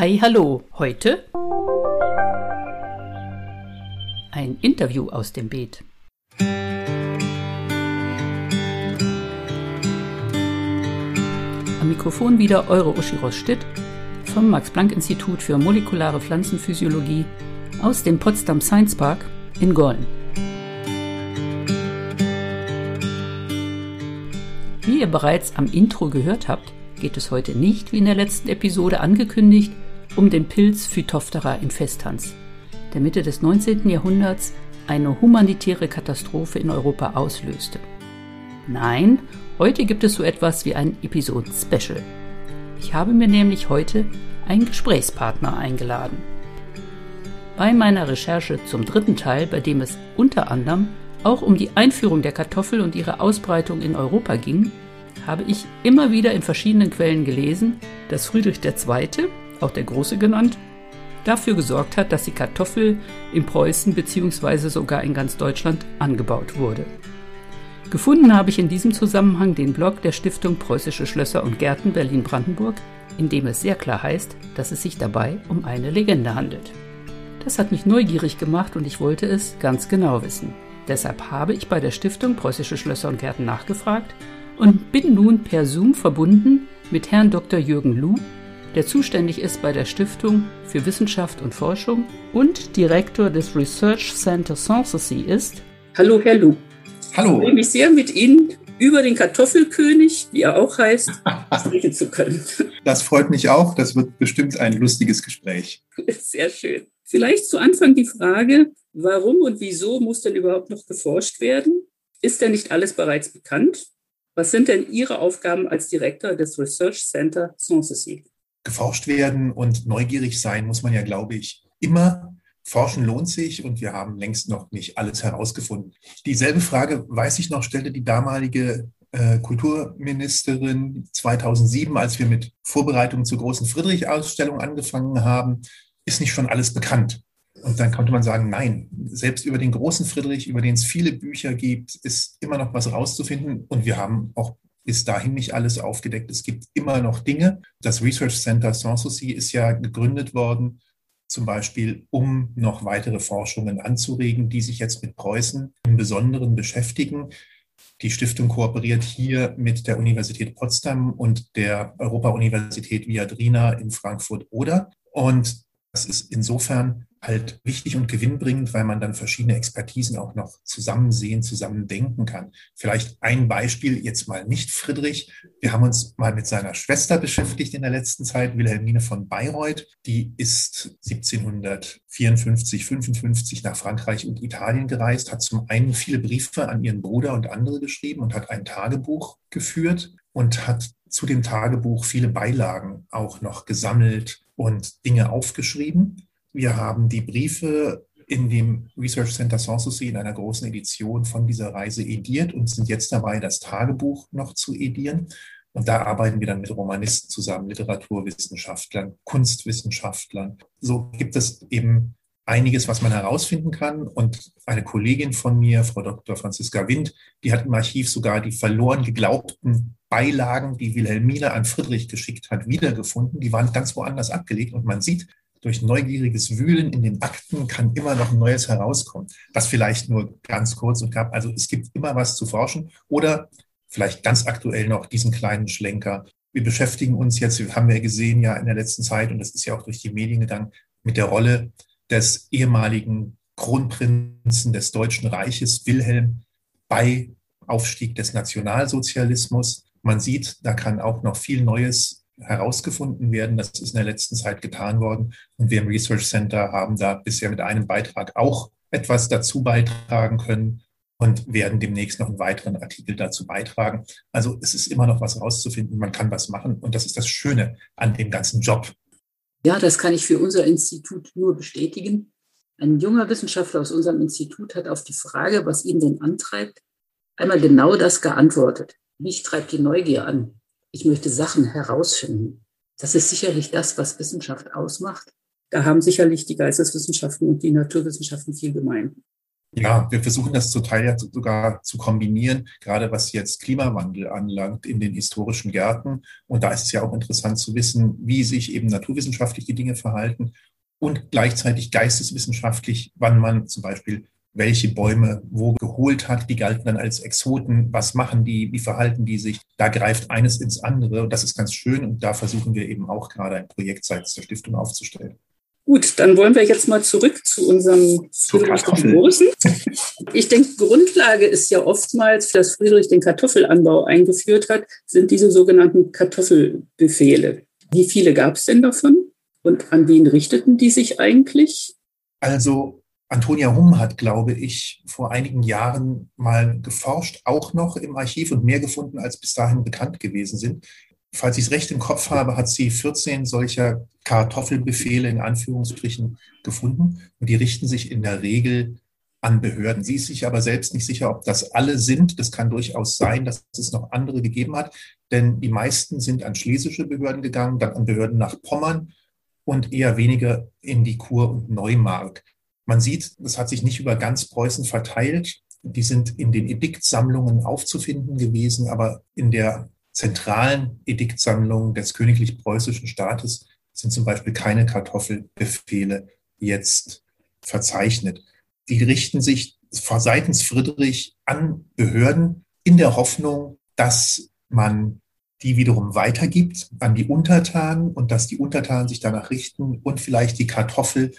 Hi, hallo. Heute ein Interview aus dem Beet. Am Mikrofon wieder eure Uschi Ross-Stitt vom Max-Planck-Institut für molekulare Pflanzenphysiologie aus dem Potsdam Science Park in Gollen. Wie ihr bereits am Intro gehört habt, geht es heute nicht, wie in der letzten Episode angekündigt, um den Pilz Phytophthora infestans, der Mitte des 19. Jahrhunderts eine humanitäre Katastrophe in Europa auslöste. Nein, heute gibt es so etwas wie ein Episoden-Special. Ich habe mir nämlich heute einen Gesprächspartner eingeladen. Bei meiner Recherche zum dritten Teil, bei dem es unter anderem auch um die Einführung der Kartoffel und ihre Ausbreitung in Europa ging, habe ich immer wieder in verschiedenen Quellen gelesen, dass Friedrich II., auch der Große genannt, dafür gesorgt hat, dass die Kartoffel in Preußen bzw. sogar in ganz Deutschland angebaut wurde. Gefunden habe ich in diesem Zusammenhang den Blog der Stiftung Preußische Schlösser und Gärten Berlin-Brandenburg, in dem es sehr klar heißt, dass es sich dabei um eine Legende handelt. Das hat mich neugierig gemacht und ich wollte es ganz genau wissen. Deshalb habe ich bei der Stiftung Preußische Schlösser und Gärten nachgefragt und bin nun per Zoom verbunden mit Herrn Dr. Jürgen Luh, der zuständig ist bei der Stiftung für Wissenschaft und Forschung und Direktor des Research Center Sanssouci ist. Hallo, Herr Luh. Hallo. Ich freue mich sehr, mit Ihnen über den Kartoffelkönig, wie er auch heißt, sprechen zu können. Das freut mich auch. Das wird bestimmt ein lustiges Gespräch. Sehr schön. Vielleicht zu Anfang die Frage, warum und wieso muss denn überhaupt noch geforscht werden? Ist denn nicht alles bereits bekannt? Was sind denn Ihre Aufgaben als Direktor des Research Center Sanssouci? Geforscht werden und neugierig sein muss man ja, glaube ich, immer. Forschen lohnt sich und wir haben längst noch nicht alles herausgefunden. Dieselbe Frage, weiß ich noch, stellte die damalige äh, Kulturministerin 2007, als wir mit Vorbereitungen zur großen Friedrich-Ausstellung angefangen haben. Ist nicht schon alles bekannt? Und dann konnte man sagen, nein, selbst über den großen Friedrich, über den es viele Bücher gibt, ist immer noch was rauszufinden. Und wir haben auch bis dahin nicht alles aufgedeckt. Es gibt immer noch Dinge. Das Research Center Sanssouci ist ja gegründet worden, zum Beispiel, um noch weitere Forschungen anzuregen, die sich jetzt mit Preußen im Besonderen beschäftigen. Die Stiftung kooperiert hier mit der Universität Potsdam und der Europa-Universität Viadrina in Frankfurt-Oder. Und das ist insofern halt wichtig und gewinnbringend, weil man dann verschiedene Expertisen auch noch zusammen sehen, zusammen denken kann. Vielleicht ein Beispiel, jetzt mal nicht Friedrich. Wir haben uns mal mit seiner Schwester beschäftigt in der letzten Zeit, Wilhelmine von Bayreuth. Die ist 1754, 55 nach Frankreich und Italien gereist, hat zum einen viele Briefe an ihren Bruder und andere geschrieben und hat ein Tagebuch geführt und hat zu dem Tagebuch viele Beilagen auch noch gesammelt und Dinge aufgeschrieben. Wir haben die Briefe in dem Research Center Sanssouci in einer großen Edition von dieser Reise ediert und sind jetzt dabei, das Tagebuch noch zu edieren. Und da arbeiten wir dann mit Romanisten zusammen, Literaturwissenschaftlern, Kunstwissenschaftlern. So gibt es eben einiges, was man herausfinden kann. Und eine Kollegin von mir, Frau Dr. Franziska Wind, die hat im Archiv sogar die verloren geglaubten Beilagen, die Wilhelmine an Friedrich geschickt hat, wiedergefunden. Die waren ganz woanders abgelegt. Und man sieht, durch neugieriges Wühlen in den Akten kann immer noch Neues herauskommen. Das vielleicht nur ganz kurz und knapp. Also es gibt immer was zu forschen oder vielleicht ganz aktuell noch diesen kleinen Schlenker. Wir beschäftigen uns jetzt, haben wir gesehen ja in der letzten Zeit, und das ist ja auch durch die Medien gegangen, mit der Rolle des ehemaligen Kronprinzen des Deutschen Reiches, Wilhelm, bei Aufstieg des Nationalsozialismus. Man sieht, da kann auch noch viel Neues herausgefunden werden. Das ist in der letzten Zeit getan worden. Und wir im Research Center haben da bisher mit einem Beitrag auch etwas dazu beitragen können und werden demnächst noch einen weiteren Artikel dazu beitragen. Also es ist immer noch was herauszufinden, man kann was machen und das ist das Schöne an dem ganzen Job. Ja, das kann ich für unser Institut nur bestätigen. Ein junger Wissenschaftler aus unserem Institut hat auf die Frage, was ihn denn antreibt, einmal genau das geantwortet. Mich treibt die Neugier an ich möchte Sachen herausfinden. Das ist sicherlich das, was Wissenschaft ausmacht. Da haben sicherlich die Geisteswissenschaften und die Naturwissenschaften viel gemein. Ja, wir versuchen das zum Teil ja sogar zu kombinieren, gerade was jetzt Klimawandel anlangt in den historischen Gärten. Und da ist es ja auch interessant zu wissen, wie sich eben naturwissenschaftlich die Dinge verhalten und gleichzeitig geisteswissenschaftlich, wann man zum Beispiel welche Bäume wo geholt hat. Die galten dann als Exoten. Was machen die? Wie verhalten die sich? Da greift eines ins andere. Und das ist ganz schön. Und da versuchen wir eben auch gerade ein Projekt seitens der Stiftung aufzustellen. Gut, dann wollen wir jetzt mal zurück zu unserem Friedrich den Großen. Ich denke, Grundlage ist ja oftmals, dass Friedrich den Kartoffelanbau eingeführt hat, sind diese sogenannten Kartoffelbefehle. Wie viele gab es denn davon? Und an wen richteten die sich eigentlich? Also Antonia Humm hat, glaube ich, vor einigen Jahren mal geforscht, auch noch im Archiv und mehr gefunden, als bis dahin bekannt gewesen sind falls ich es recht im Kopf habe, hat sie 14 solcher Kartoffelbefehle in Anführungsstrichen gefunden. Und die richten sich in der Regel an Behörden. Sie ist sich aber selbst nicht sicher, ob das alle sind. Das kann durchaus sein, dass es noch andere gegeben hat, denn die meisten sind an schlesische Behörden gegangen, dann an Behörden nach Pommern und eher weniger in die Kur und Neumark. Man sieht, das hat sich nicht über ganz Preußen verteilt. Die sind in den Ediktsammlungen aufzufinden gewesen, aber in der zentralen Ediktsammlungen des königlich-preußischen Staates sind zum Beispiel keine Kartoffelbefehle jetzt verzeichnet. Die richten sich seitens Friedrich an Behörden in der Hoffnung, dass man die wiederum weitergibt an die Untertanen und dass die Untertanen sich danach richten und vielleicht die Kartoffel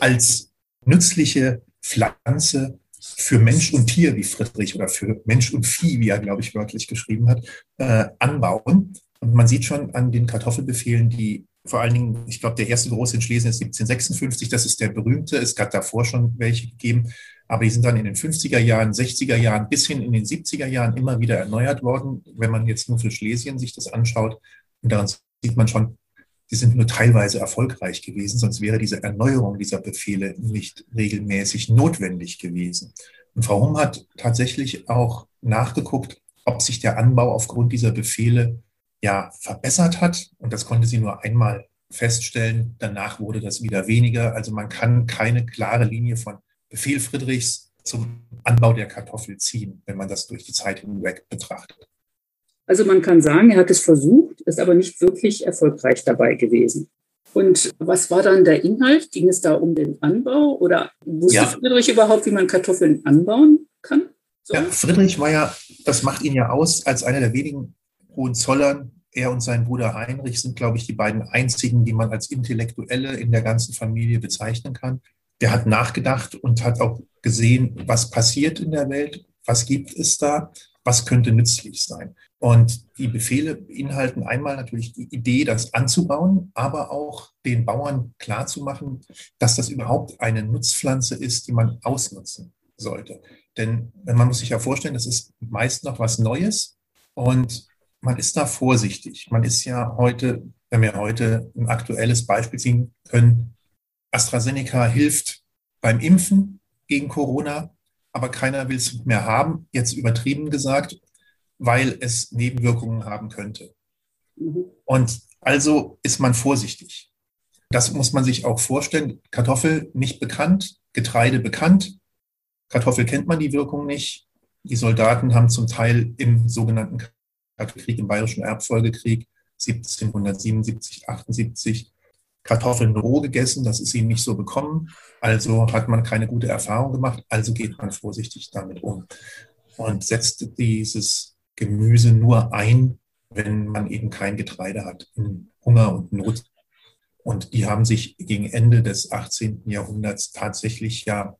als nützliche Pflanze für Mensch und Tier, wie Friedrich, oder für Mensch und Vieh, wie er, glaube ich, wörtlich geschrieben hat, äh, anbauen. Und man sieht schon an den Kartoffelbefehlen, die vor allen Dingen, ich glaube, der erste große in Schlesien ist 1756, das ist der berühmte. Es gab davor schon welche gegeben, aber die sind dann in den 50er Jahren, 60er Jahren bis hin in den 70er Jahren immer wieder erneuert worden, wenn man jetzt nur für Schlesien sich das anschaut. Und daran sieht man schon, die sind nur teilweise erfolgreich gewesen, sonst wäre diese Erneuerung dieser Befehle nicht regelmäßig notwendig gewesen. Und Frau Humm hat tatsächlich auch nachgeguckt, ob sich der Anbau aufgrund dieser Befehle ja verbessert hat. Und das konnte sie nur einmal feststellen. Danach wurde das wieder weniger. Also man kann keine klare Linie von Befehl Friedrichs zum Anbau der Kartoffel ziehen, wenn man das durch die Zeit hinweg betrachtet. Also man kann sagen, er hat es versucht, ist aber nicht wirklich erfolgreich dabei gewesen. Und was war dann der Inhalt? Ging es da um den Anbau oder wusste ja. Friedrich überhaupt, wie man Kartoffeln anbauen kann? So? Ja, Friedrich war ja, das macht ihn ja aus, als einer der wenigen Hohenzollern. Er und sein Bruder Heinrich sind, glaube ich, die beiden einzigen, die man als Intellektuelle in der ganzen Familie bezeichnen kann. Der hat nachgedacht und hat auch gesehen, was passiert in der Welt, was gibt es da, was könnte nützlich sein. Und die Befehle beinhalten einmal natürlich die Idee, das anzubauen, aber auch den Bauern klarzumachen, dass das überhaupt eine Nutzpflanze ist, die man ausnutzen sollte. Denn man muss sich ja vorstellen, das ist meist noch was Neues und man ist da vorsichtig. Man ist ja heute, wenn wir heute ein aktuelles Beispiel ziehen können, AstraZeneca hilft beim Impfen gegen Corona, aber keiner will es mehr haben, jetzt übertrieben gesagt weil es Nebenwirkungen haben könnte. Mhm. Und also ist man vorsichtig. Das muss man sich auch vorstellen. Kartoffel nicht bekannt, Getreide bekannt. Kartoffel kennt man die Wirkung nicht. Die Soldaten haben zum Teil im sogenannten Krieg, im Bayerischen Erbfolgekrieg 1777, 78 Kartoffeln roh gegessen. Das ist ihnen nicht so bekommen. Also hat man keine gute Erfahrung gemacht. Also geht man vorsichtig damit um und setzt dieses Gemüse nur ein, wenn man eben kein Getreide hat, in Hunger und Not. Und die haben sich gegen Ende des 18. Jahrhunderts tatsächlich ja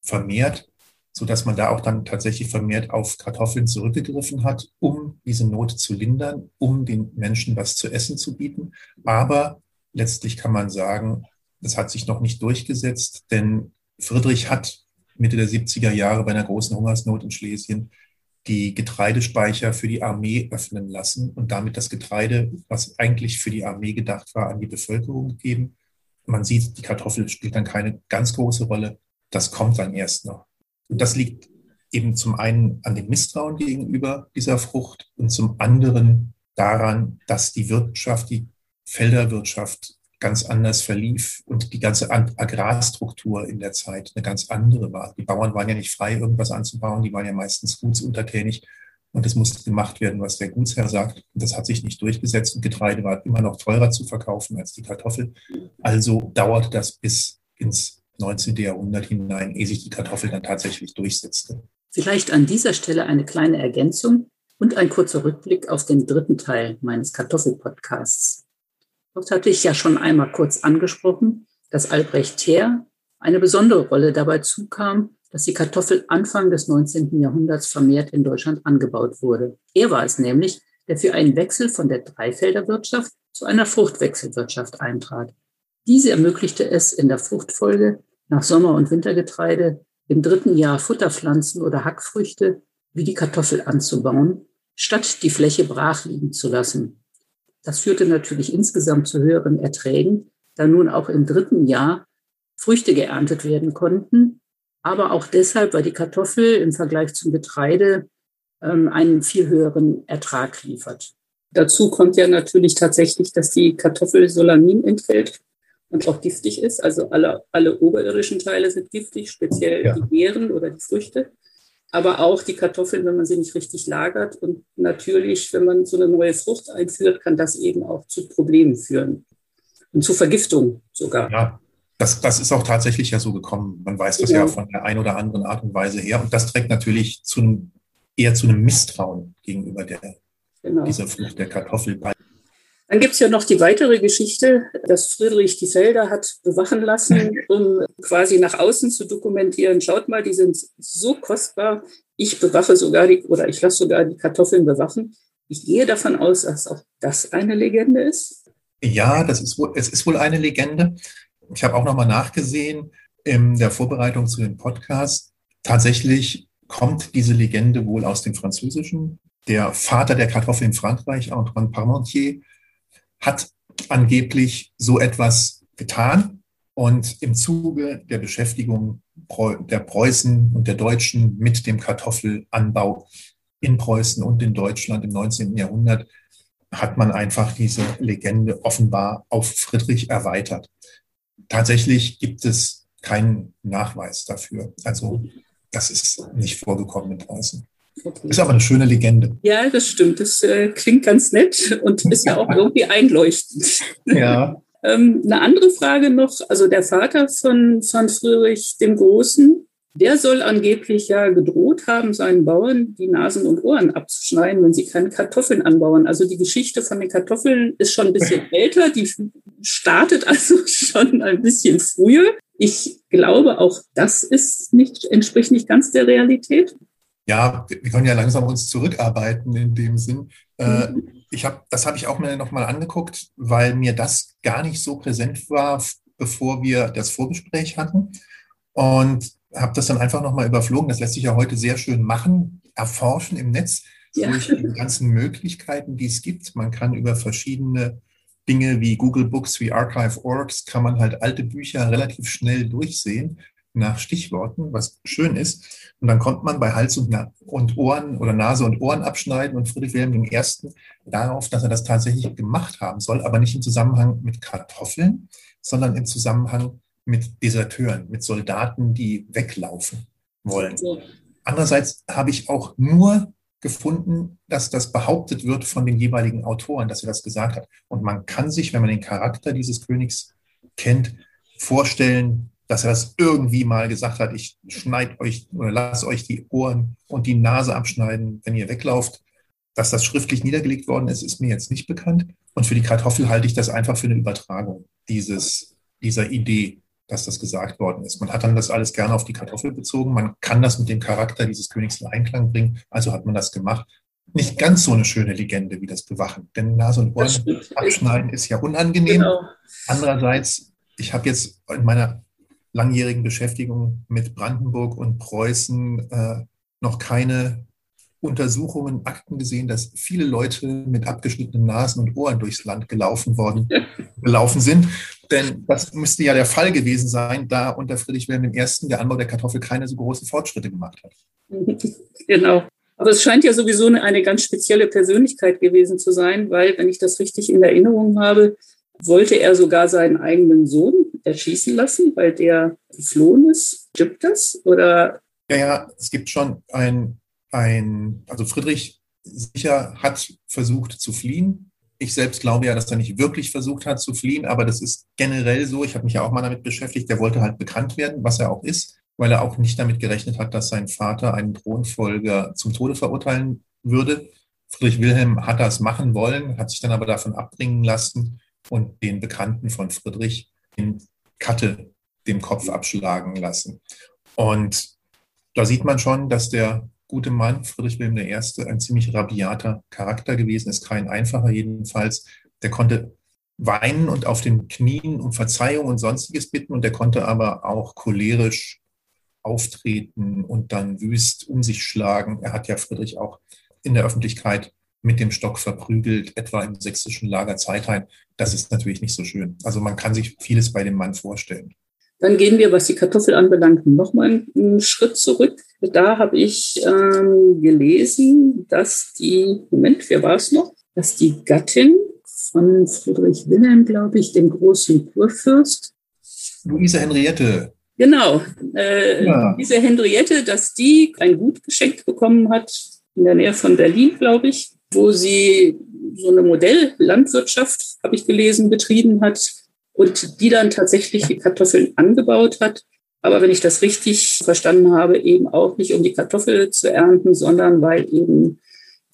vermehrt, sodass man da auch dann tatsächlich vermehrt auf Kartoffeln zurückgegriffen hat, um diese Not zu lindern, um den Menschen was zu essen zu bieten. Aber letztlich kann man sagen, das hat sich noch nicht durchgesetzt, denn Friedrich hat Mitte der 70er Jahre bei einer großen Hungersnot in Schlesien die Getreidespeicher für die Armee öffnen lassen und damit das Getreide, was eigentlich für die Armee gedacht war, an die Bevölkerung gegeben. Man sieht, die Kartoffel spielt dann keine ganz große Rolle. Das kommt dann erst noch. Und das liegt eben zum einen an dem Misstrauen gegenüber dieser Frucht und zum anderen daran, dass die Wirtschaft, die Felderwirtschaft ganz anders verlief und die ganze Agrarstruktur in der Zeit eine ganz andere war. Die Bauern waren ja nicht frei, irgendwas anzubauen, die waren ja meistens gutsuntertänig und es musste gemacht werden, was der Gutsherr sagt. Und das hat sich nicht durchgesetzt und Getreide war immer noch teurer zu verkaufen als die Kartoffel. Also dauerte das bis ins 19. Jahrhundert hinein, ehe sich die Kartoffel dann tatsächlich durchsetzte. Vielleicht an dieser Stelle eine kleine Ergänzung und ein kurzer Rückblick auf den dritten Teil meines Kartoffelpodcasts. Dort hatte ich ja schon einmal kurz angesprochen, dass Albrecht Theer eine besondere Rolle dabei zukam, dass die Kartoffel Anfang des 19. Jahrhunderts vermehrt in Deutschland angebaut wurde. Er war es nämlich, der für einen Wechsel von der Dreifelderwirtschaft zu einer Fruchtwechselwirtschaft eintrat. Diese ermöglichte es in der Fruchtfolge nach Sommer- und Wintergetreide im dritten Jahr Futterpflanzen oder Hackfrüchte wie die Kartoffel anzubauen, statt die Fläche brach liegen zu lassen. Das führte natürlich insgesamt zu höheren Erträgen, da nun auch im dritten Jahr Früchte geerntet werden konnten, aber auch deshalb, weil die Kartoffel im Vergleich zum Getreide ähm, einen viel höheren Ertrag liefert. Dazu kommt ja natürlich tatsächlich, dass die Kartoffel Solanin enthält und auch giftig ist. Also alle, alle oberirdischen Teile sind giftig, speziell ja. die Beeren oder die Früchte. Aber auch die Kartoffeln, wenn man sie nicht richtig lagert. Und natürlich, wenn man so eine neue Frucht einführt, kann das eben auch zu Problemen führen. Und zu Vergiftung sogar. Ja, das, das ist auch tatsächlich ja so gekommen. Man weiß das ja. ja von der einen oder anderen Art und Weise her. Und das trägt natürlich zu einem, eher zu einem Misstrauen gegenüber der, genau. dieser Frucht der Kartoffel bei. Dann gibt es ja noch die weitere Geschichte, dass Friedrich die Felder hat bewachen lassen, um quasi nach außen zu dokumentieren. Schaut mal, die sind so kostbar. Ich bewache sogar die, oder ich lasse sogar die Kartoffeln bewachen. Ich gehe davon aus, dass auch das eine Legende ist. Ja, das ist wohl, es ist wohl eine Legende. Ich habe auch nochmal nachgesehen in der Vorbereitung zu dem Podcast. Tatsächlich kommt diese Legende wohl aus dem Französischen. Der Vater der Kartoffel in Frankreich, Antoine Parmentier, hat angeblich so etwas getan. Und im Zuge der Beschäftigung der Preußen und der Deutschen mit dem Kartoffelanbau in Preußen und in Deutschland im 19. Jahrhundert hat man einfach diese Legende offenbar auf Friedrich erweitert. Tatsächlich gibt es keinen Nachweis dafür. Also das ist nicht vorgekommen in Preußen. Okay. Ist aber eine schöne Legende. Ja, das stimmt. Das äh, klingt ganz nett und ist ja auch irgendwie einleuchtend. Ja. ähm, eine andere Frage noch. Also der Vater von, von Friedrich dem Großen, der soll angeblich ja gedroht haben, seinen Bauern die Nasen und Ohren abzuschneiden, wenn sie keine Kartoffeln anbauen. Also die Geschichte von den Kartoffeln ist schon ein bisschen älter. Die startet also schon ein bisschen früher. Ich glaube, auch das ist nicht, entspricht nicht ganz der Realität ja, wir können ja langsam uns zurückarbeiten in dem Sinn. Äh, mhm. ich habe, das habe ich auch mir nochmal angeguckt, weil mir das gar nicht so präsent war, bevor wir das Vorgespräch hatten. Und habe das dann einfach nochmal überflogen. Das lässt sich ja heute sehr schön machen, erforschen im Netz ja. durch die ganzen Möglichkeiten, die es gibt. Man kann über verschiedene Dinge wie Google Books, wie Archive.org, kann man halt alte Bücher relativ schnell durchsehen nach Stichworten, was schön ist. Und dann kommt man bei Hals und, und Ohren oder Nase und Ohren abschneiden und Friedrich Wilhelm I. darauf, dass er das tatsächlich gemacht haben soll, aber nicht im Zusammenhang mit Kartoffeln, sondern im Zusammenhang mit Deserteuren, mit Soldaten, die weglaufen wollen. Andererseits habe ich auch nur gefunden, dass das behauptet wird von den jeweiligen Autoren, dass er das gesagt hat. Und man kann sich, wenn man den Charakter dieses Königs kennt, vorstellen, dass er das irgendwie mal gesagt hat, ich schneide euch oder lasse euch die Ohren und die Nase abschneiden, wenn ihr weglauft. Dass das schriftlich niedergelegt worden ist, ist mir jetzt nicht bekannt. Und für die Kartoffel halte ich das einfach für eine Übertragung dieses, dieser Idee, dass das gesagt worden ist. Man hat dann das alles gerne auf die Kartoffel bezogen. Man kann das mit dem Charakter dieses Königs in Einklang bringen. Also hat man das gemacht. Nicht ganz so eine schöne Legende wie das Bewachen. Denn Nase und Ohren abschneiden ist ja unangenehm. Genau. Andererseits, ich habe jetzt in meiner langjährigen Beschäftigung mit Brandenburg und Preußen äh, noch keine Untersuchungen, Akten gesehen, dass viele Leute mit abgeschnittenen Nasen und Ohren durchs Land gelaufen worden, gelaufen sind. Denn das müsste ja der Fall gewesen sein, da unter Friedrich Wilhelm I. der Anbau der Kartoffel keine so großen Fortschritte gemacht hat. Genau. Aber es scheint ja sowieso eine, eine ganz spezielle Persönlichkeit gewesen zu sein, weil, wenn ich das richtig in Erinnerung habe, wollte er sogar seinen eigenen Sohn erschießen lassen, weil der geflohen ist. Stimmt das? Oder? Ja, ja, es gibt schon ein, ein, also Friedrich sicher hat versucht zu fliehen. Ich selbst glaube ja, dass er nicht wirklich versucht hat zu fliehen, aber das ist generell so. Ich habe mich ja auch mal damit beschäftigt. Der wollte halt bekannt werden, was er auch ist, weil er auch nicht damit gerechnet hat, dass sein Vater einen Thronfolger zum Tode verurteilen würde. Friedrich Wilhelm hat das machen wollen, hat sich dann aber davon abbringen lassen und den Bekannten von Friedrich in Katte dem Kopf abschlagen lassen. Und da sieht man schon, dass der gute Mann, Friedrich Wilhelm I., ein ziemlich rabiater Charakter gewesen ist, kein einfacher jedenfalls. Der konnte weinen und auf den Knien um Verzeihung und sonstiges bitten und der konnte aber auch cholerisch auftreten und dann wüst um sich schlagen. Er hat ja Friedrich auch in der Öffentlichkeit mit dem Stock verprügelt, etwa im sächsischen Lager Zeitheim. Das ist natürlich nicht so schön. Also man kann sich vieles bei dem Mann vorstellen. Dann gehen wir, was die Kartoffel anbelangt, nochmal einen Schritt zurück. Da habe ich ähm, gelesen, dass die, Moment, wer war es noch? Dass die Gattin von Friedrich Wilhelm, glaube ich, dem großen Kurfürst. Luise Henriette. Genau, äh, ja. diese Henriette, dass die ein Gut geschenkt bekommen hat, in der Nähe von Berlin, glaube ich, wo sie so eine Modelllandwirtschaft, habe ich gelesen, betrieben hat und die dann tatsächlich die Kartoffeln angebaut hat. Aber wenn ich das richtig verstanden habe, eben auch nicht um die Kartoffel zu ernten, sondern weil eben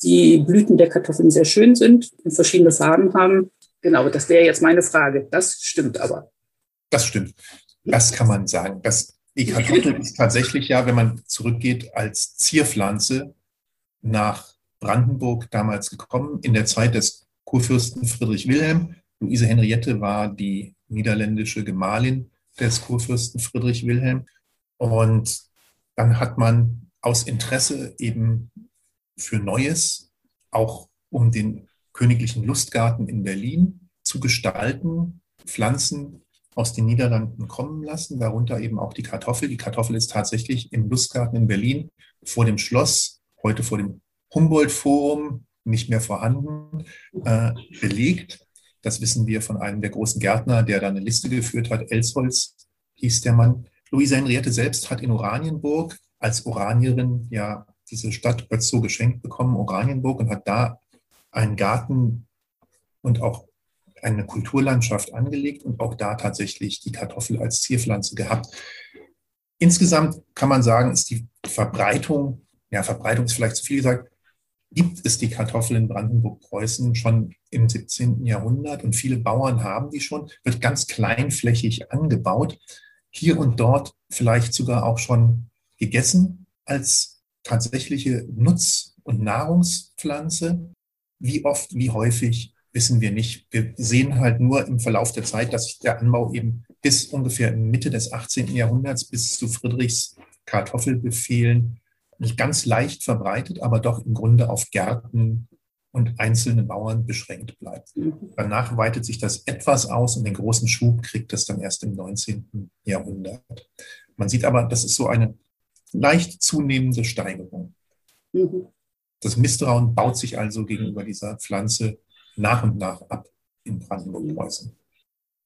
die Blüten der Kartoffeln sehr schön sind und verschiedene Farben haben. Genau, das wäre jetzt meine Frage. Das stimmt aber. Das stimmt. Das kann man sagen. Das, die Kartoffel ist tatsächlich ja, wenn man zurückgeht, als Zierpflanze nach Brandenburg damals gekommen, in der Zeit des Kurfürsten Friedrich Wilhelm. Luise Henriette war die niederländische Gemahlin des Kurfürsten Friedrich Wilhelm. Und dann hat man aus Interesse eben für Neues, auch um den königlichen Lustgarten in Berlin zu gestalten, Pflanzen aus den Niederlanden kommen lassen, darunter eben auch die Kartoffel. Die Kartoffel ist tatsächlich im Lustgarten in Berlin vor dem Schloss, heute vor dem Humboldt-Forum, nicht mehr vorhanden, äh, belegt. Das wissen wir von einem der großen Gärtner, der da eine Liste geführt hat. Elsholz hieß der Mann. Luisa Henriette selbst hat in Oranienburg als Oranierin ja diese Stadt so geschenkt bekommen, Oranienburg, und hat da einen Garten und auch eine Kulturlandschaft angelegt und auch da tatsächlich die Kartoffel als Zierpflanze gehabt. Insgesamt kann man sagen, ist die Verbreitung, ja, Verbreitung ist vielleicht zu viel gesagt, gibt es die Kartoffel in Brandenburg-Preußen schon im 17. Jahrhundert und viele Bauern haben die schon, wird ganz kleinflächig angebaut, hier und dort vielleicht sogar auch schon gegessen als tatsächliche Nutz- und Nahrungspflanze. Wie oft, wie häufig wissen wir nicht. Wir sehen halt nur im Verlauf der Zeit, dass sich der Anbau eben bis ungefähr Mitte des 18. Jahrhunderts bis zu Friedrichs Kartoffelbefehlen nicht ganz leicht verbreitet, aber doch im Grunde auf Gärten und einzelne Bauern beschränkt bleibt. Danach weitet sich das etwas aus und den großen Schub kriegt es dann erst im 19. Jahrhundert. Man sieht aber, das ist so eine leicht zunehmende Steigerung. Das Misstrauen baut sich also gegenüber dieser Pflanze nach und nach ab in Brandenburg-Preußen.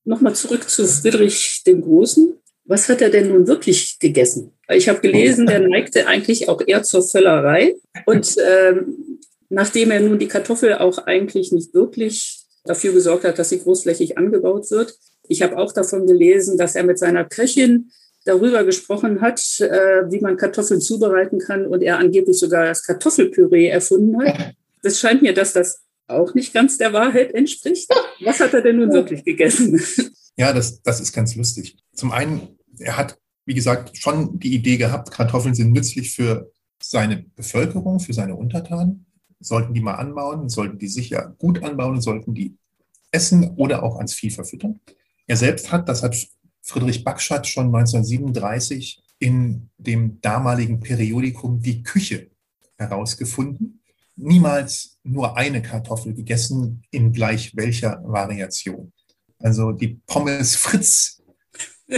Nochmal zurück zu Friedrich dem Großen was hat er denn nun wirklich gegessen? Ich habe gelesen, der neigte eigentlich auch eher zur Völlerei. Und ähm, nachdem er nun die Kartoffel auch eigentlich nicht wirklich dafür gesorgt hat, dass sie großflächig angebaut wird, ich habe auch davon gelesen, dass er mit seiner Köchin darüber gesprochen hat, äh, wie man Kartoffeln zubereiten kann und er angeblich sogar das Kartoffelpüree erfunden hat. Das scheint mir, dass das auch nicht ganz der Wahrheit entspricht. Was hat er denn nun wirklich gegessen? Ja, das, das ist ganz lustig. Zum einen er hat, wie gesagt, schon die Idee gehabt, Kartoffeln sind nützlich für seine Bevölkerung, für seine Untertanen. Sollten die mal anbauen, sollten die sicher gut anbauen, sollten die essen oder auch ans Vieh verfüttern. Er selbst hat, das hat Friedrich Backschat schon 1937 in dem damaligen Periodikum Die Küche herausgefunden. Niemals nur eine Kartoffel gegessen, in gleich welcher Variation. Also die Pommes Fritz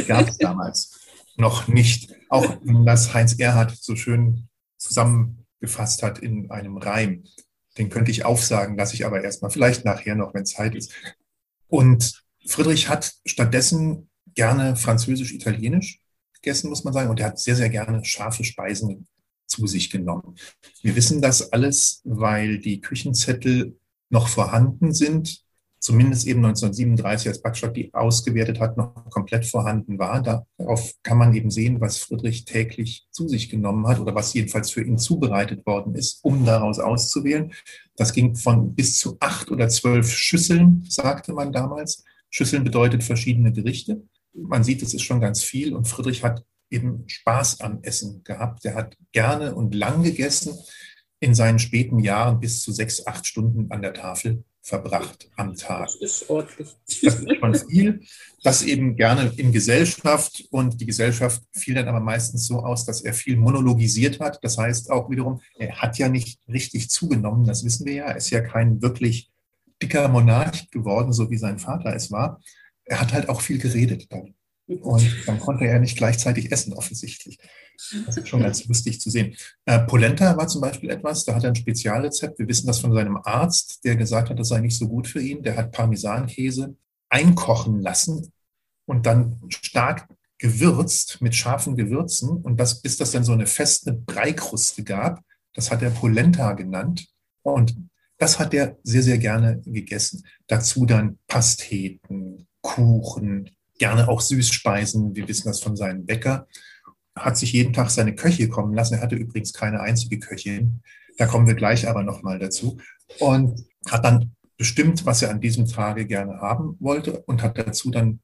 gab es damals noch nicht. Auch wenn das Heinz Erhard so schön zusammengefasst hat in einem Reim. Den könnte ich aufsagen, lasse ich aber erstmal, vielleicht nachher noch, wenn Zeit ist. Und Friedrich hat stattdessen gerne französisch-italienisch gegessen, muss man sagen, und er hat sehr, sehr gerne scharfe Speisen zu sich genommen. Wir wissen das alles, weil die Küchenzettel noch vorhanden sind, zumindest eben 1937, als Backstock die ausgewertet hat, noch komplett vorhanden war. Darauf kann man eben sehen, was Friedrich täglich zu sich genommen hat oder was jedenfalls für ihn zubereitet worden ist, um daraus auszuwählen. Das ging von bis zu acht oder zwölf Schüsseln, sagte man damals. Schüsseln bedeutet verschiedene Gerichte. Man sieht, es ist schon ganz viel und Friedrich hat eben Spaß am Essen gehabt. Er hat gerne und lang gegessen, in seinen späten Jahren bis zu sechs, acht Stunden an der Tafel verbracht am Tag. Das ist ordentlich. Das ist schon viel. Das eben gerne in Gesellschaft und die Gesellschaft fiel dann aber meistens so aus, dass er viel monologisiert hat. Das heißt auch wiederum, er hat ja nicht richtig zugenommen, das wissen wir ja. Er ist ja kein wirklich dicker Monarch geworden, so wie sein Vater es war. Er hat halt auch viel geredet dann. Und dann konnte er nicht gleichzeitig essen, offensichtlich. Das ist schon ganz lustig zu sehen. Äh, Polenta war zum Beispiel etwas, da hat er ein Spezialrezept. Wir wissen das von seinem Arzt, der gesagt hat, das sei nicht so gut für ihn. Der hat Parmesankäse einkochen lassen und dann stark gewürzt mit scharfen Gewürzen. Und das, bis das dann so eine feste Breikruste gab, das hat er Polenta genannt. Und das hat er sehr, sehr gerne gegessen. Dazu dann Pasteten, Kuchen, gerne auch Süßspeisen. Wir wissen das von seinem Bäcker. Hat sich jeden Tag seine Köche kommen lassen. Er hatte übrigens keine einzige Köchin. Da kommen wir gleich aber nochmal dazu. Und hat dann bestimmt, was er an diesem Tage gerne haben wollte und hat dazu dann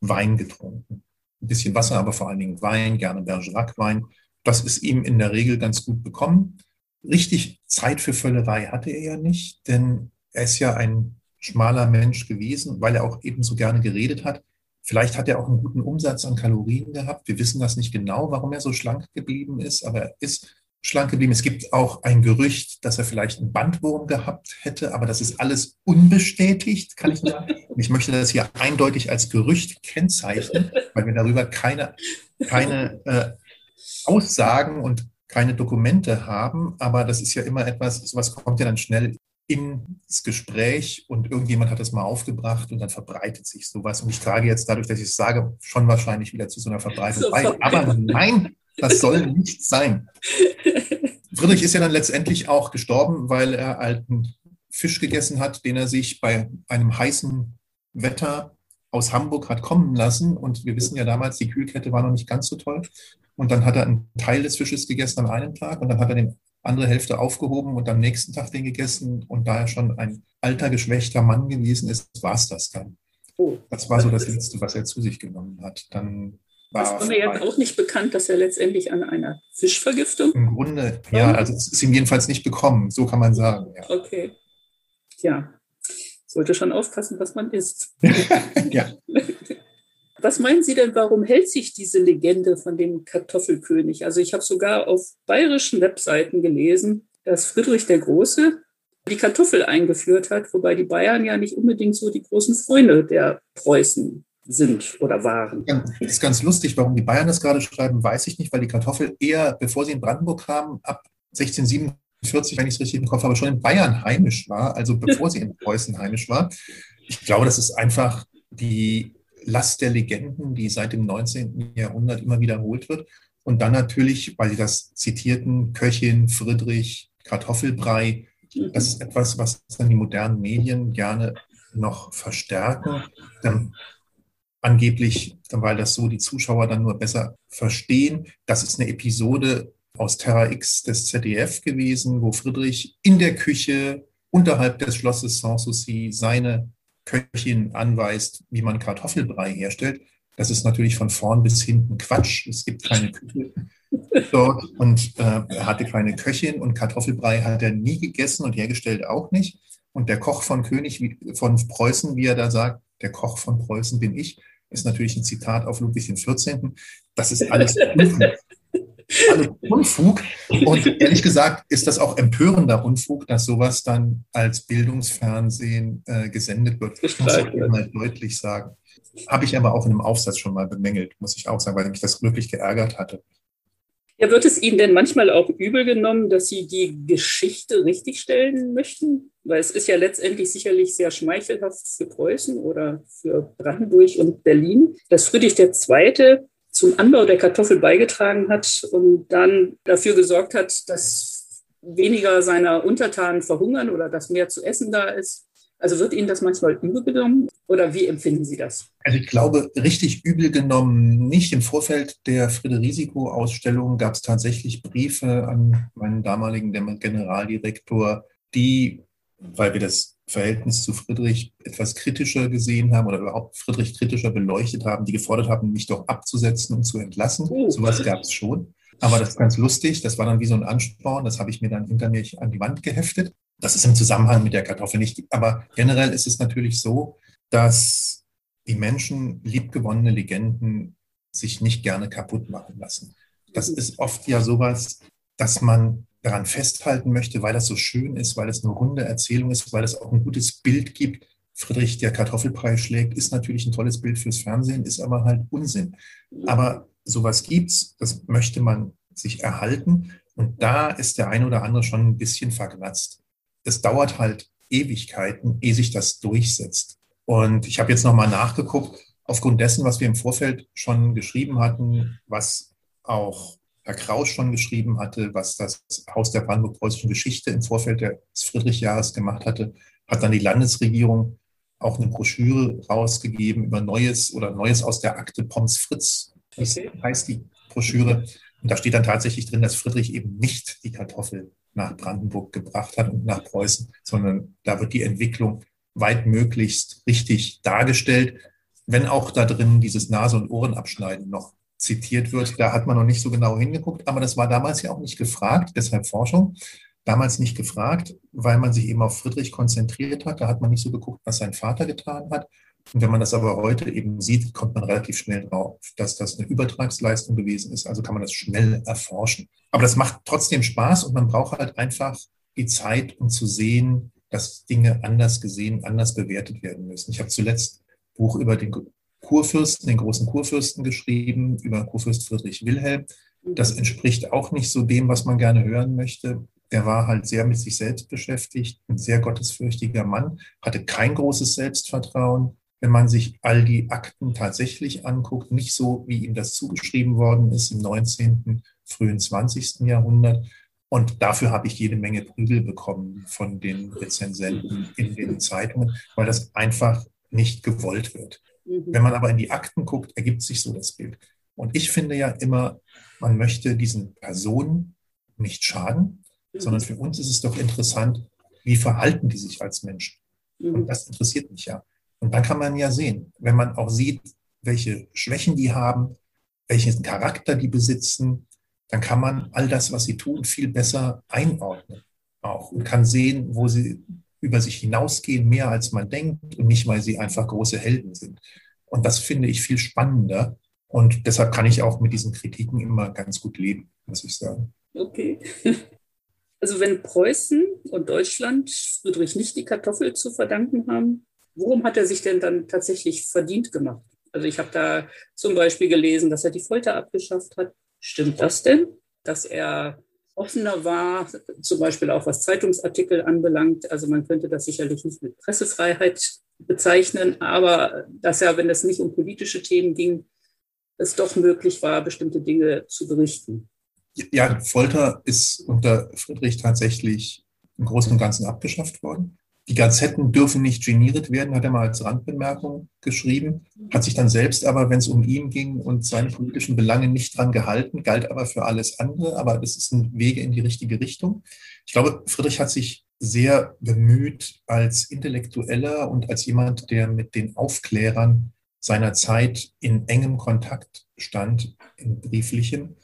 Wein getrunken. Ein bisschen Wasser, aber vor allen Dingen Wein, gerne Bergerac-Wein. Das ist ihm in der Regel ganz gut bekommen. Richtig Zeit für Völlerei hatte er ja nicht, denn er ist ja ein schmaler Mensch gewesen, weil er auch eben so gerne geredet hat. Vielleicht hat er auch einen guten Umsatz an Kalorien gehabt. Wir wissen das nicht genau, warum er so schlank geblieben ist, aber er ist schlank geblieben. Es gibt auch ein Gerücht, dass er vielleicht einen Bandwurm gehabt hätte, aber das ist alles unbestätigt, kann ich sagen. Ich möchte das hier eindeutig als Gerücht kennzeichnen, weil wir darüber keine, keine äh, Aussagen und keine Dokumente haben. Aber das ist ja immer etwas, sowas kommt ja dann schnell ins Gespräch und irgendjemand hat das mal aufgebracht und dann verbreitet sich sowas. Und ich trage jetzt dadurch, dass ich es sage, schon wahrscheinlich wieder zu so einer Verbreitung bei. Aber nein, das soll nicht sein. Friedrich ist ja dann letztendlich auch gestorben, weil er alten Fisch gegessen hat, den er sich bei einem heißen Wetter aus Hamburg hat kommen lassen. Und wir wissen ja damals, die Kühlkette war noch nicht ganz so toll. Und dann hat er einen Teil des Fisches gegessen an einem Tag und dann hat er den andere Hälfte aufgehoben und am nächsten Tag den gegessen. Und da er schon ein alter, geschwächter Mann gewesen ist, war es das dann. Oh. Das war so das Letzte, was er zu sich genommen hat. Dann war das war mir jetzt auch nicht bekannt, dass er letztendlich an einer Fischvergiftung. Im Grunde, ja, also es ist ihm jedenfalls nicht bekommen, so kann man sagen. Ja. Okay. Ja, sollte schon aufpassen, was man isst. ja. Was meinen Sie denn, warum hält sich diese Legende von dem Kartoffelkönig? Also ich habe sogar auf bayerischen Webseiten gelesen, dass Friedrich der Große die Kartoffel eingeführt hat, wobei die Bayern ja nicht unbedingt so die großen Freunde der Preußen sind oder waren. Ja, das ist ganz lustig, warum die Bayern das gerade schreiben, weiß ich nicht, weil die Kartoffel eher, bevor sie in Brandenburg kamen, ab 1647, wenn ich es richtig im Kopf habe, schon in Bayern heimisch war, also bevor sie in Preußen heimisch war. Ich glaube, das ist einfach die Last der Legenden, die seit dem 19. Jahrhundert immer wiederholt wird. Und dann natürlich, weil Sie das zitierten, Köchin, Friedrich, Kartoffelbrei, das ist etwas, was dann die modernen Medien gerne noch verstärken. Dann angeblich, weil das so die Zuschauer dann nur besser verstehen. Das ist eine Episode aus Terra X des ZDF gewesen, wo Friedrich in der Küche unterhalb des Schlosses Sanssouci seine Köchin anweist, wie man Kartoffelbrei herstellt. Das ist natürlich von vorn bis hinten Quatsch. Es gibt keine Küche dort und äh, er hatte keine Köchin und Kartoffelbrei hat er nie gegessen und hergestellt auch nicht. Und der Koch von König von Preußen, wie er da sagt, der Koch von Preußen bin ich, ist natürlich ein Zitat auf Ludwig XIV. Das ist alles alles Unfug. Und ehrlich gesagt ist das auch empörender Unfug, dass sowas dann als Bildungsfernsehen äh, gesendet wird. Das muss ich mal deutlich sagen. Habe ich aber auch in einem Aufsatz schon mal bemängelt, muss ich auch sagen, weil mich das wirklich geärgert hatte. Ja, wird es Ihnen denn manchmal auch übel genommen, dass Sie die Geschichte richtigstellen möchten? Weil es ist ja letztendlich sicherlich sehr schmeichelhaft für Preußen oder für Brandenburg und Berlin, dass Friedrich II. Zum Anbau der Kartoffel beigetragen hat und dann dafür gesorgt hat, dass weniger seiner Untertanen verhungern oder dass mehr zu essen da ist. Also wird Ihnen das manchmal übel genommen oder wie empfinden Sie das? Also ich glaube, richtig übel genommen nicht. Im Vorfeld der Friederisico-Ausstellung gab es tatsächlich Briefe an meinen damaligen Generaldirektor, die, weil wir das Verhältnis zu Friedrich etwas kritischer gesehen haben oder überhaupt Friedrich kritischer beleuchtet haben, die gefordert haben, mich doch abzusetzen und zu entlassen. Oh. Sowas gab es schon. Aber das ist ganz lustig. Das war dann wie so ein Ansporn. Das habe ich mir dann hinter mir an die Wand geheftet. Das ist im Zusammenhang mit der Kartoffel nicht. Aber generell ist es natürlich so, dass die Menschen liebgewonnene Legenden sich nicht gerne kaputt machen lassen. Das ist oft ja sowas, dass man daran festhalten möchte, weil das so schön ist, weil es eine runde Erzählung ist, weil es auch ein gutes Bild gibt. Friedrich, der Kartoffelpreis schlägt, ist natürlich ein tolles Bild fürs Fernsehen, ist aber halt Unsinn. Aber sowas gibt's, das möchte man sich erhalten. Und da ist der ein oder andere schon ein bisschen verglatzt es dauert halt Ewigkeiten, ehe sich das durchsetzt. Und ich habe jetzt nochmal nachgeguckt, aufgrund dessen, was wir im Vorfeld schon geschrieben hatten, was auch Herr Kraus schon geschrieben hatte, was das Haus der Brandenburg-Preußischen Geschichte im Vorfeld des Friedrichjahres gemacht hatte, hat dann die Landesregierung auch eine Broschüre rausgegeben über Neues oder Neues aus der Akte Poms Fritz. Das heißt die Broschüre. Und da steht dann tatsächlich drin, dass Friedrich eben nicht die Kartoffel nach Brandenburg gebracht hat und nach Preußen, sondern da wird die Entwicklung weit möglichst richtig dargestellt, wenn auch da drin dieses Nase- und Ohrenabschneiden noch zitiert wird. Da hat man noch nicht so genau hingeguckt, aber das war damals ja auch nicht gefragt, deshalb Forschung. Damals nicht gefragt, weil man sich eben auf Friedrich konzentriert hat. Da hat man nicht so geguckt, was sein Vater getan hat. Und wenn man das aber heute eben sieht, kommt man relativ schnell drauf, dass das eine Übertragsleistung gewesen ist. Also kann man das schnell erforschen. Aber das macht trotzdem Spaß und man braucht halt einfach die Zeit, um zu sehen, dass Dinge anders gesehen, anders bewertet werden müssen. Ich habe zuletzt ein Buch über den Kurfürsten, den großen Kurfürsten geschrieben, über Kurfürst Friedrich Wilhelm. Das entspricht auch nicht so dem, was man gerne hören möchte. Der war halt sehr mit sich selbst beschäftigt, ein sehr gottesfürchtiger Mann, hatte kein großes Selbstvertrauen, wenn man sich all die Akten tatsächlich anguckt, nicht so, wie ihm das zugeschrieben worden ist im 19., frühen 20. Jahrhundert. Und dafür habe ich jede Menge Prügel bekommen von den Rezensenten in den Zeitungen, weil das einfach nicht gewollt wird. Mhm. Wenn man aber in die Akten guckt, ergibt sich so das Bild. Und ich finde ja immer, man möchte diesen Personen nicht schaden, mhm. sondern für uns ist es doch interessant, wie verhalten die sich als Menschen. Und mhm. das interessiert mich ja. Und dann kann man ja sehen, wenn man auch sieht, welche Schwächen die haben, welchen Charakter die besitzen, dann kann man all das, was sie tun, viel besser einordnen auch und kann sehen, wo sie über sich hinausgehen, mehr als man denkt und nicht, weil sie einfach große Helden sind. Und das finde ich viel spannender. Und deshalb kann ich auch mit diesen Kritiken immer ganz gut leben, muss ich sagen. Okay. Also wenn Preußen und Deutschland Friedrich nicht die Kartoffel zu verdanken haben, worum hat er sich denn dann tatsächlich verdient gemacht? Also ich habe da zum Beispiel gelesen, dass er die Folter abgeschafft hat. Stimmt das denn? Dass er offener war, zum Beispiel auch was Zeitungsartikel anbelangt. Also man könnte das sicherlich nicht mit Pressefreiheit bezeichnen, aber dass er, wenn es nicht um politische Themen ging, es doch möglich war, bestimmte Dinge zu berichten. Ja, Folter ist unter Friedrich tatsächlich im Großen und Ganzen abgeschafft worden. Die Gazetten dürfen nicht geniert werden, hat er mal als Randbemerkung geschrieben, hat sich dann selbst aber, wenn es um ihn ging und seine politischen Belange nicht dran gehalten, galt aber für alles andere. Aber das ist ein Wege in die richtige Richtung. Ich glaube, Friedrich hat sich sehr bemüht als Intellektueller und als jemand, der mit den Aufklärern seiner Zeit in engem Kontakt stand, in brieflichem,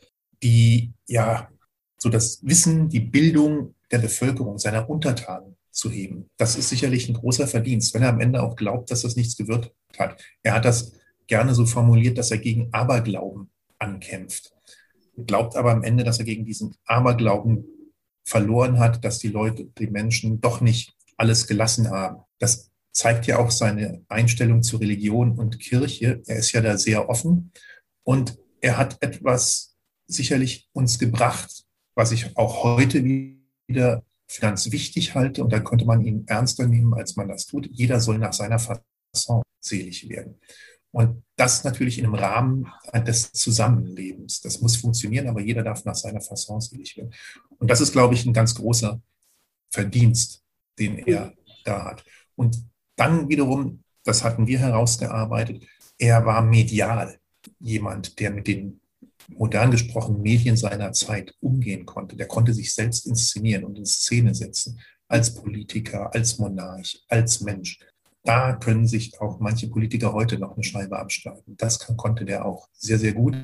die ja so das Wissen, die Bildung der Bevölkerung, seiner Untertanen zu heben. Das ist sicherlich ein großer Verdienst, wenn er am Ende auch glaubt, dass das nichts gewirkt hat. Er hat das gerne so formuliert, dass er gegen Aberglauben ankämpft. Glaubt aber am Ende, dass er gegen diesen Aberglauben verloren hat, dass die Leute, die Menschen doch nicht alles gelassen haben. Das zeigt ja auch seine Einstellung zu Religion und Kirche. Er ist ja da sehr offen und er hat etwas sicherlich uns gebracht, was ich auch heute wieder ganz wichtig halte, und da könnte man ihn ernster nehmen, als man das tut. Jeder soll nach seiner Fasson selig werden. Und das natürlich in einem Rahmen des Zusammenlebens. Das muss funktionieren, aber jeder darf nach seiner Fasson selig werden. Und das ist, glaube ich, ein ganz großer Verdienst, den er da hat. Und dann wiederum, das hatten wir herausgearbeitet, er war medial jemand, der mit den modern gesprochen Medien seiner Zeit umgehen konnte. Der konnte sich selbst inszenieren und in Szene setzen als Politiker, als Monarch, als Mensch. Da können sich auch manche Politiker heute noch eine Scheibe abschneiden. Das kann, konnte der auch sehr, sehr gut.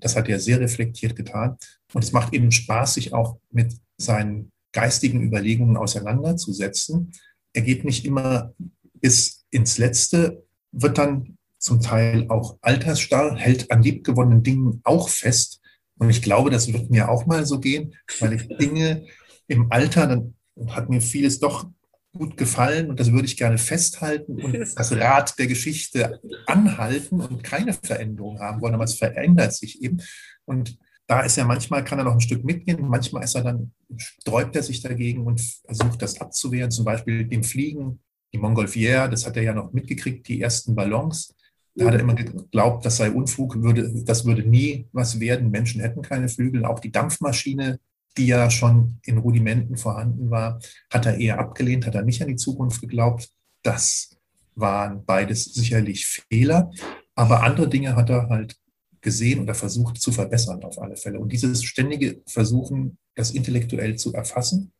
Das hat er sehr reflektiert getan. Und es macht eben Spaß, sich auch mit seinen geistigen Überlegungen auseinanderzusetzen. Er geht nicht immer bis ins Letzte, wird dann zum Teil auch altersstarr, hält an liebgewonnenen Dingen auch fest. Und ich glaube, das wird mir auch mal so gehen, weil ich Dinge im Alter, dann hat mir vieles doch gut gefallen und das würde ich gerne festhalten und das Rad der Geschichte anhalten und keine Veränderung haben wollen, aber es verändert sich eben. Und da ist er manchmal, kann er noch ein Stück mitgehen, manchmal ist er dann, sträubt er sich dagegen und versucht das abzuwehren, zum Beispiel dem Fliegen, die Montgolfière, das hat er ja noch mitgekriegt, die ersten Ballons. Da hat er immer geglaubt, das sei Unfug, würde, das würde nie was werden. Menschen hätten keine Flügel. Auch die Dampfmaschine, die ja schon in Rudimenten vorhanden war, hat er eher abgelehnt, hat er nicht an die Zukunft geglaubt. Das waren beides sicherlich Fehler. Aber andere Dinge hat er halt gesehen oder versucht zu verbessern auf alle Fälle. Und dieses ständige Versuchen, das intellektuell zu erfassen,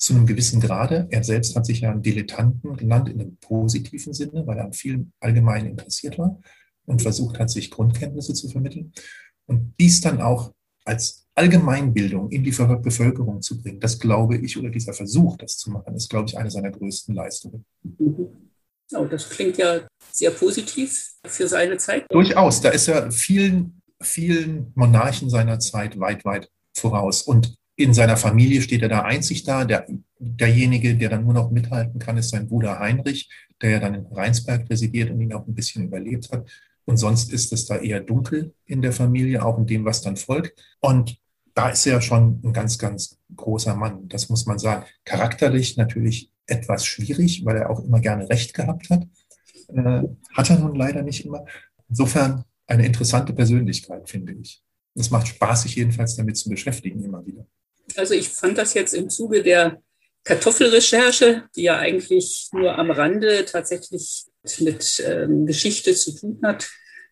zu einem gewissen Grade. Er selbst hat sich ja einen Dilettanten genannt in einem positiven Sinne, weil er an vielen allgemein interessiert war und versucht hat, sich Grundkenntnisse zu vermitteln. Und dies dann auch als Allgemeinbildung in die Bevölkerung zu bringen, das glaube ich, oder dieser Versuch, das zu machen, ist, glaube ich, eine seiner größten Leistungen. Mhm. Oh, das klingt ja sehr positiv für seine Zeit. Durchaus, da ist er vielen, vielen Monarchen seiner Zeit weit, weit voraus. Und in seiner Familie steht er da einzig da. Der, derjenige, der dann nur noch mithalten kann, ist sein Bruder Heinrich, der ja dann in Rheinsberg residiert und ihn auch ein bisschen überlebt hat. Und sonst ist es da eher dunkel in der Familie, auch in dem, was dann folgt. Und da ist er schon ein ganz, ganz großer Mann. Das muss man sagen. Charakterlich natürlich etwas schwierig, weil er auch immer gerne Recht gehabt hat. Äh, hat er nun leider nicht immer. Insofern eine interessante Persönlichkeit, finde ich. Es macht Spaß, sich jedenfalls damit zu beschäftigen, immer wieder. Also ich fand das jetzt im Zuge der Kartoffelrecherche, die ja eigentlich nur am Rande tatsächlich mit ähm, Geschichte zu tun hat.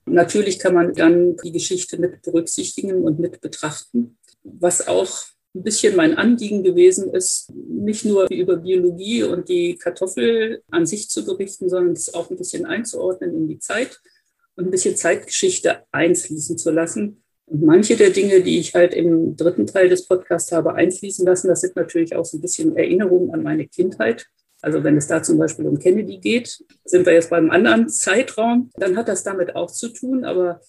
Natürlich kann man dann die Geschichte mit berücksichtigen und mit betrachten. Was auch ein bisschen mein Anliegen gewesen ist, nicht nur über Biologie und die Kartoffel an sich zu berichten, sondern es auch ein bisschen einzuordnen in die Zeit und ein bisschen Zeitgeschichte einfließen zu lassen. Und manche der Dinge, die ich halt im dritten Teil des Podcasts habe einfließen lassen, das sind natürlich auch so ein bisschen Erinnerungen an meine Kindheit. Also wenn es da zum Beispiel um Kennedy geht, sind wir jetzt beim anderen Zeitraum, dann hat das damit auch zu tun. Aber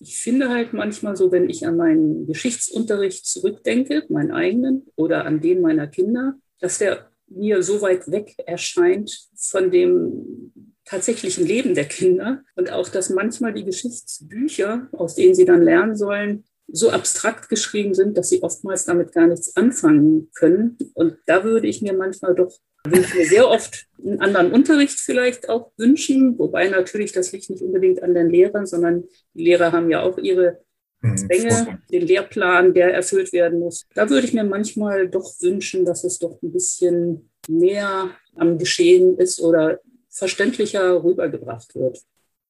ich finde halt manchmal so, wenn ich an meinen Geschichtsunterricht zurückdenke, meinen eigenen oder an den meiner Kinder, dass der mir so weit weg erscheint von dem tatsächlichen Leben der Kinder und auch, dass manchmal die Geschichtsbücher, aus denen sie dann lernen sollen, so abstrakt geschrieben sind, dass sie oftmals damit gar nichts anfangen können. Und da würde ich mir manchmal doch, würde ich mir sehr oft einen anderen Unterricht vielleicht auch wünschen, wobei natürlich das liegt nicht unbedingt an den Lehrern, sondern die Lehrer haben ja auch ihre mhm. Zwänge, den Lehrplan, der erfüllt werden muss. Da würde ich mir manchmal doch wünschen, dass es doch ein bisschen mehr am Geschehen ist oder verständlicher rübergebracht wird.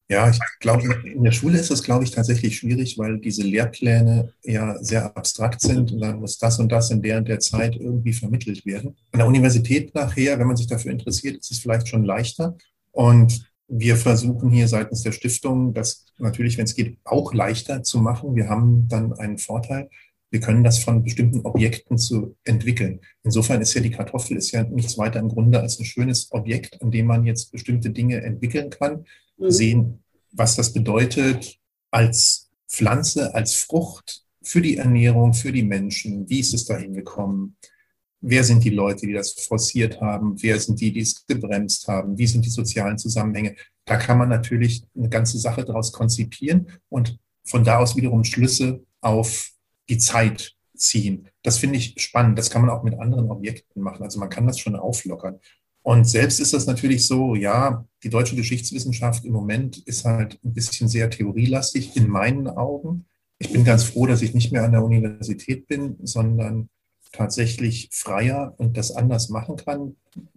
Ja, ich glaube, in der Schule ist es, glaube ich, tatsächlich schwierig, weil diese Lehrpläne ja sehr abstrakt sind und dann muss das und das in der und der Zeit irgendwie vermittelt werden. An der Universität nachher, wenn man sich dafür interessiert, ist es vielleicht schon leichter. Und wir versuchen hier seitens der Stiftung, das natürlich, wenn es geht, auch leichter zu machen. Wir haben dann einen Vorteil, wir können das von bestimmten Objekten zu entwickeln. Insofern ist ja die Kartoffel ist ja nichts weiter im Grunde als ein schönes Objekt, an dem man jetzt bestimmte Dinge entwickeln kann, mhm. sehen, was das bedeutet als Pflanze, als Frucht für die Ernährung, für die Menschen. Wie ist es dahin gekommen? Wer sind die Leute, die das forciert haben? Wer sind die, die es gebremst haben? Wie sind die sozialen Zusammenhänge? Da kann man natürlich eine ganze Sache daraus konzipieren und von da aus wiederum Schlüsse auf die Zeit ziehen. Das finde ich spannend. Das kann man auch mit anderen Objekten machen. Also man kann das schon auflockern. Und selbst ist das natürlich so, ja, die deutsche Geschichtswissenschaft im Moment ist halt ein bisschen sehr theorielastig in meinen Augen. Ich bin ganz froh, dass ich nicht mehr an der Universität bin, sondern tatsächlich freier und das anders machen kann.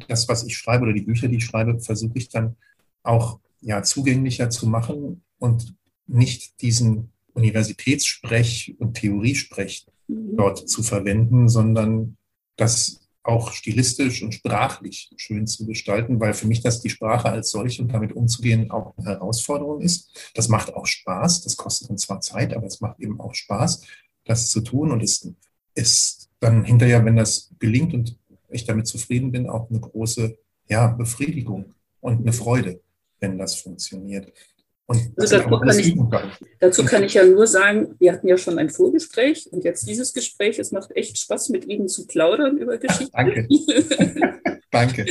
Das, was ich schreibe oder die Bücher, die ich schreibe, versuche ich dann auch ja, zugänglicher zu machen und nicht diesen Universitätssprech und Theoriesprech mhm. dort zu verwenden, sondern das auch stilistisch und sprachlich schön zu gestalten, weil für mich das die Sprache als solche und damit umzugehen auch eine Herausforderung ist. Das macht auch Spaß, das kostet uns zwar Zeit, aber es macht eben auch Spaß, das zu tun und ist, ist dann hinterher, wenn das gelingt und ich damit zufrieden bin, auch eine große ja, Befriedigung und eine Freude, wenn das funktioniert. Also dazu, kann ich, dazu kann ich ja nur sagen, wir hatten ja schon ein Vorgespräch und jetzt dieses Gespräch. Es macht echt Spaß, mit Ihnen zu plaudern über Geschichte. Danke. Danke.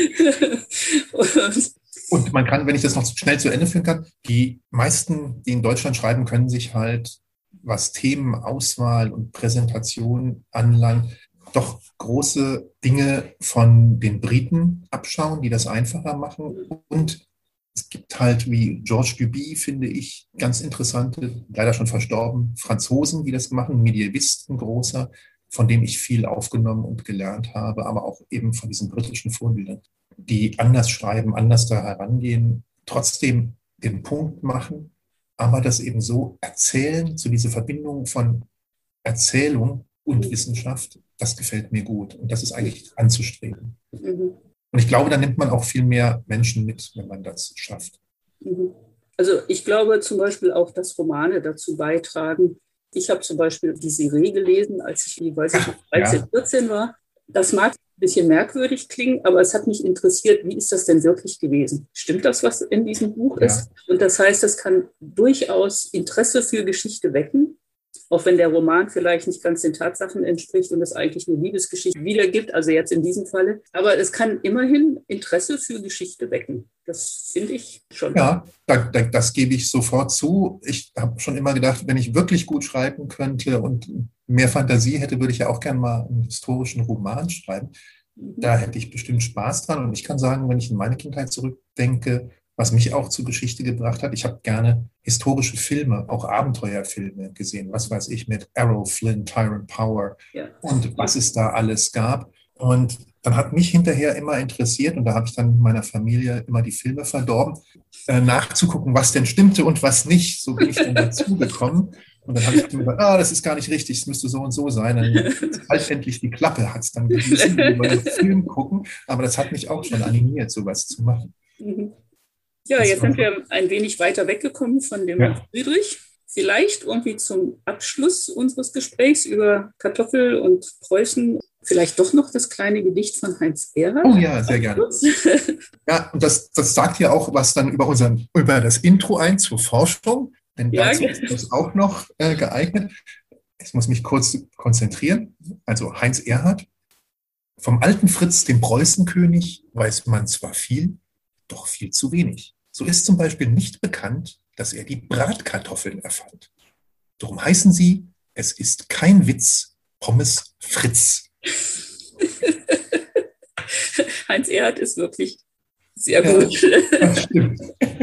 Und, und man kann, wenn ich das noch schnell zu Ende führen kann, die meisten, die in Deutschland schreiben, können sich halt, was Themenauswahl und Präsentation anlangt, doch große Dinge von den Briten abschauen, die das einfacher machen und es gibt halt wie Georges Duby, finde ich, ganz interessante, leider schon verstorben, Franzosen, die das machen, Medievisten großer, von dem ich viel aufgenommen und gelernt habe, aber auch eben von diesen britischen Vorbildern, die anders schreiben, anders da herangehen, trotzdem den Punkt machen, aber das eben so erzählen, so diese Verbindung von Erzählung und Wissenschaft, das gefällt mir gut und das ist eigentlich anzustreben. Mhm. Und ich glaube, da nimmt man auch viel mehr Menschen mit, wenn man das schafft. Mhm. Also ich glaube zum Beispiel auch, dass Romane dazu beitragen. Ich habe zum Beispiel die Serie gelesen, als ich, ich weiß nicht, 13, ja. 14 war. Das mag ein bisschen merkwürdig klingen, aber es hat mich interessiert, wie ist das denn wirklich gewesen? Stimmt das, was in diesem Buch ja. ist? Und das heißt, das kann durchaus Interesse für Geschichte wecken auch wenn der Roman vielleicht nicht ganz den Tatsachen entspricht und es eigentlich eine Liebesgeschichte wiedergibt, also jetzt in diesem Falle. Aber es kann immerhin Interesse für Geschichte wecken. Das finde ich schon. Ja, da, da, das gebe ich sofort zu. Ich habe schon immer gedacht, wenn ich wirklich gut schreiben könnte und mehr Fantasie hätte, würde ich ja auch gerne mal einen historischen Roman schreiben. Mhm. Da hätte ich bestimmt Spaß dran. Und ich kann sagen, wenn ich in meine Kindheit zurückdenke, was mich auch zur Geschichte gebracht hat. Ich habe gerne historische Filme, auch Abenteuerfilme gesehen. Was weiß ich mit Arrow, Flint, Tyrant Power ja. und was es da alles gab. Und dann hat mich hinterher immer interessiert, und da habe ich dann meiner Familie immer die Filme verdorben, äh, nachzugucken, was denn stimmte und was nicht. So bin ich dann dazu gekommen. Und dann habe ich mir gedacht, ah, das ist gar nicht richtig, es müsste so und so sein. Dann halt endlich die Klappe, hat es dann gewissen, wir wollen Film gucken. Aber das hat mich auch schon animiert, sowas zu machen. Mhm. Ja, jetzt sind wir ein wenig weiter weggekommen von dem ja. Friedrich. Vielleicht irgendwie zum Abschluss unseres Gesprächs über Kartoffel und Preußen vielleicht doch noch das kleine Gedicht von Heinz Erhard. Oh ja, sehr gerne. ja, und das, das sagt ja auch was dann über, unseren, über das Intro ein zur Forschung, denn dazu ja, ist das auch noch äh, geeignet. Ich muss mich kurz konzentrieren. Also Heinz Erhard. Vom alten Fritz, dem Preußenkönig, weiß man zwar viel, doch viel zu wenig. So ist zum Beispiel nicht bekannt, dass er die Bratkartoffeln erfand. Darum heißen sie, es ist kein Witz, Pommes Fritz. Heinz Erhard ist wirklich sehr gut. Ja, das stimmt.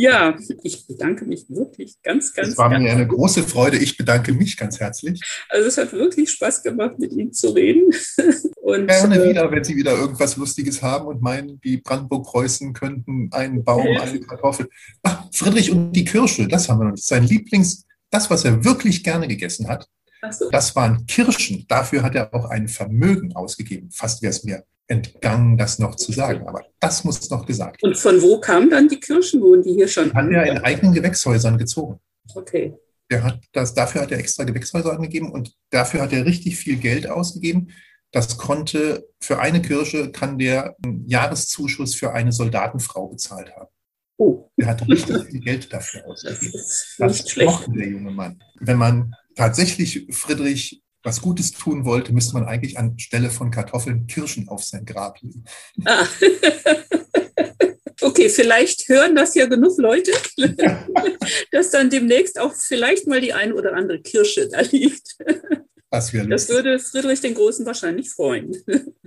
Ja, ich bedanke mich wirklich ganz, ganz. Es war mir eine große Freude. Ich bedanke mich ganz herzlich. Also es hat wirklich Spaß gemacht, mit Ihnen zu reden. Und, Gerne äh, wieder, wenn Sie wieder irgendwas Lustiges haben und meinen, die Brandenburg-Preußen könnten einen Baum, eine Kartoffel. Ach, Friedrich und die Kirsche, das haben wir noch nicht. Sein Lieblings, das, was er wirklich gerne gegessen hat, so. das waren Kirschen. Dafür hat er auch ein Vermögen ausgegeben. Fast wäre es mir entgangen, das noch zu sagen. Aber das muss noch gesagt werden. Und von wo kamen dann die Kirschen? Wurden die hier schon? Hat er in eigenen Gewächshäusern gezogen. Okay. Der hat das, dafür hat er extra Gewächshäuser angegeben und dafür hat er richtig viel Geld ausgegeben. Das konnte, für eine Kirsche kann der einen Jahreszuschuss für eine Soldatenfrau bezahlt haben. Oh. Er hat richtig viel Geld dafür ausgegeben. Das, das mochte der junge Mann. Wenn man tatsächlich Friedrich was Gutes tun wollte, müsste man eigentlich anstelle von Kartoffeln Kirschen auf sein Grab legen. Ah. Okay, vielleicht hören das ja genug Leute, dass dann demnächst auch vielleicht mal die eine oder andere Kirsche da liegt. Das, das würde Friedrich den Großen wahrscheinlich freuen.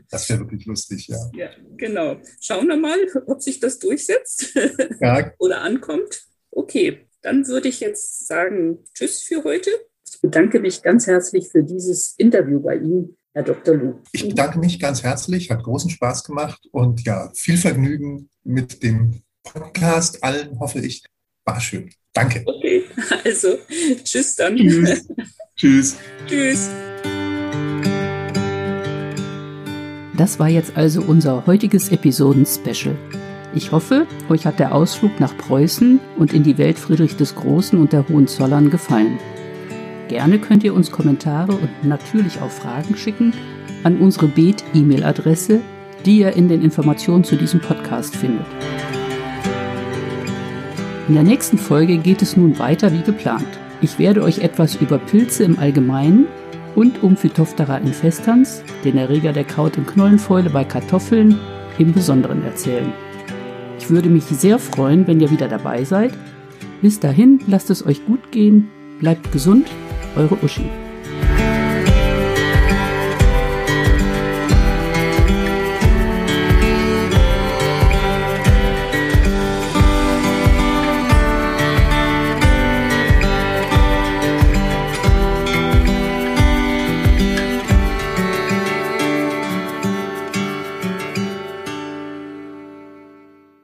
Das wäre wirklich lustig, ja. Ja, genau. Schauen wir mal, ob sich das durchsetzt ja. oder ankommt. Okay, dann würde ich jetzt sagen, tschüss für heute. Ich bedanke mich ganz herzlich für dieses Interview bei Ihnen, Herr Dr. Lu. Ich bedanke mich ganz herzlich, hat großen Spaß gemacht und ja, viel Vergnügen mit dem Podcast. Allen hoffe ich, war schön. Danke. Okay, also tschüss dann. Tschüss. tschüss. Tschüss. Das war jetzt also unser heutiges Episoden-Special. Ich hoffe, euch hat der Ausflug nach Preußen und in die Welt Friedrich des Großen und der Hohenzollern gefallen. Gerne könnt ihr uns Kommentare und natürlich auch Fragen schicken an unsere Bet-E-Mail-Adresse, die ihr in den Informationen zu diesem Podcast findet. In der nächsten Folge geht es nun weiter wie geplant. Ich werde euch etwas über Pilze im Allgemeinen und um Phytophthora infestans, den Erreger der Kraut- und Knollenfäule bei Kartoffeln, im Besonderen erzählen. Ich würde mich sehr freuen, wenn ihr wieder dabei seid. Bis dahin, lasst es euch gut gehen, bleibt gesund, eure Uschi.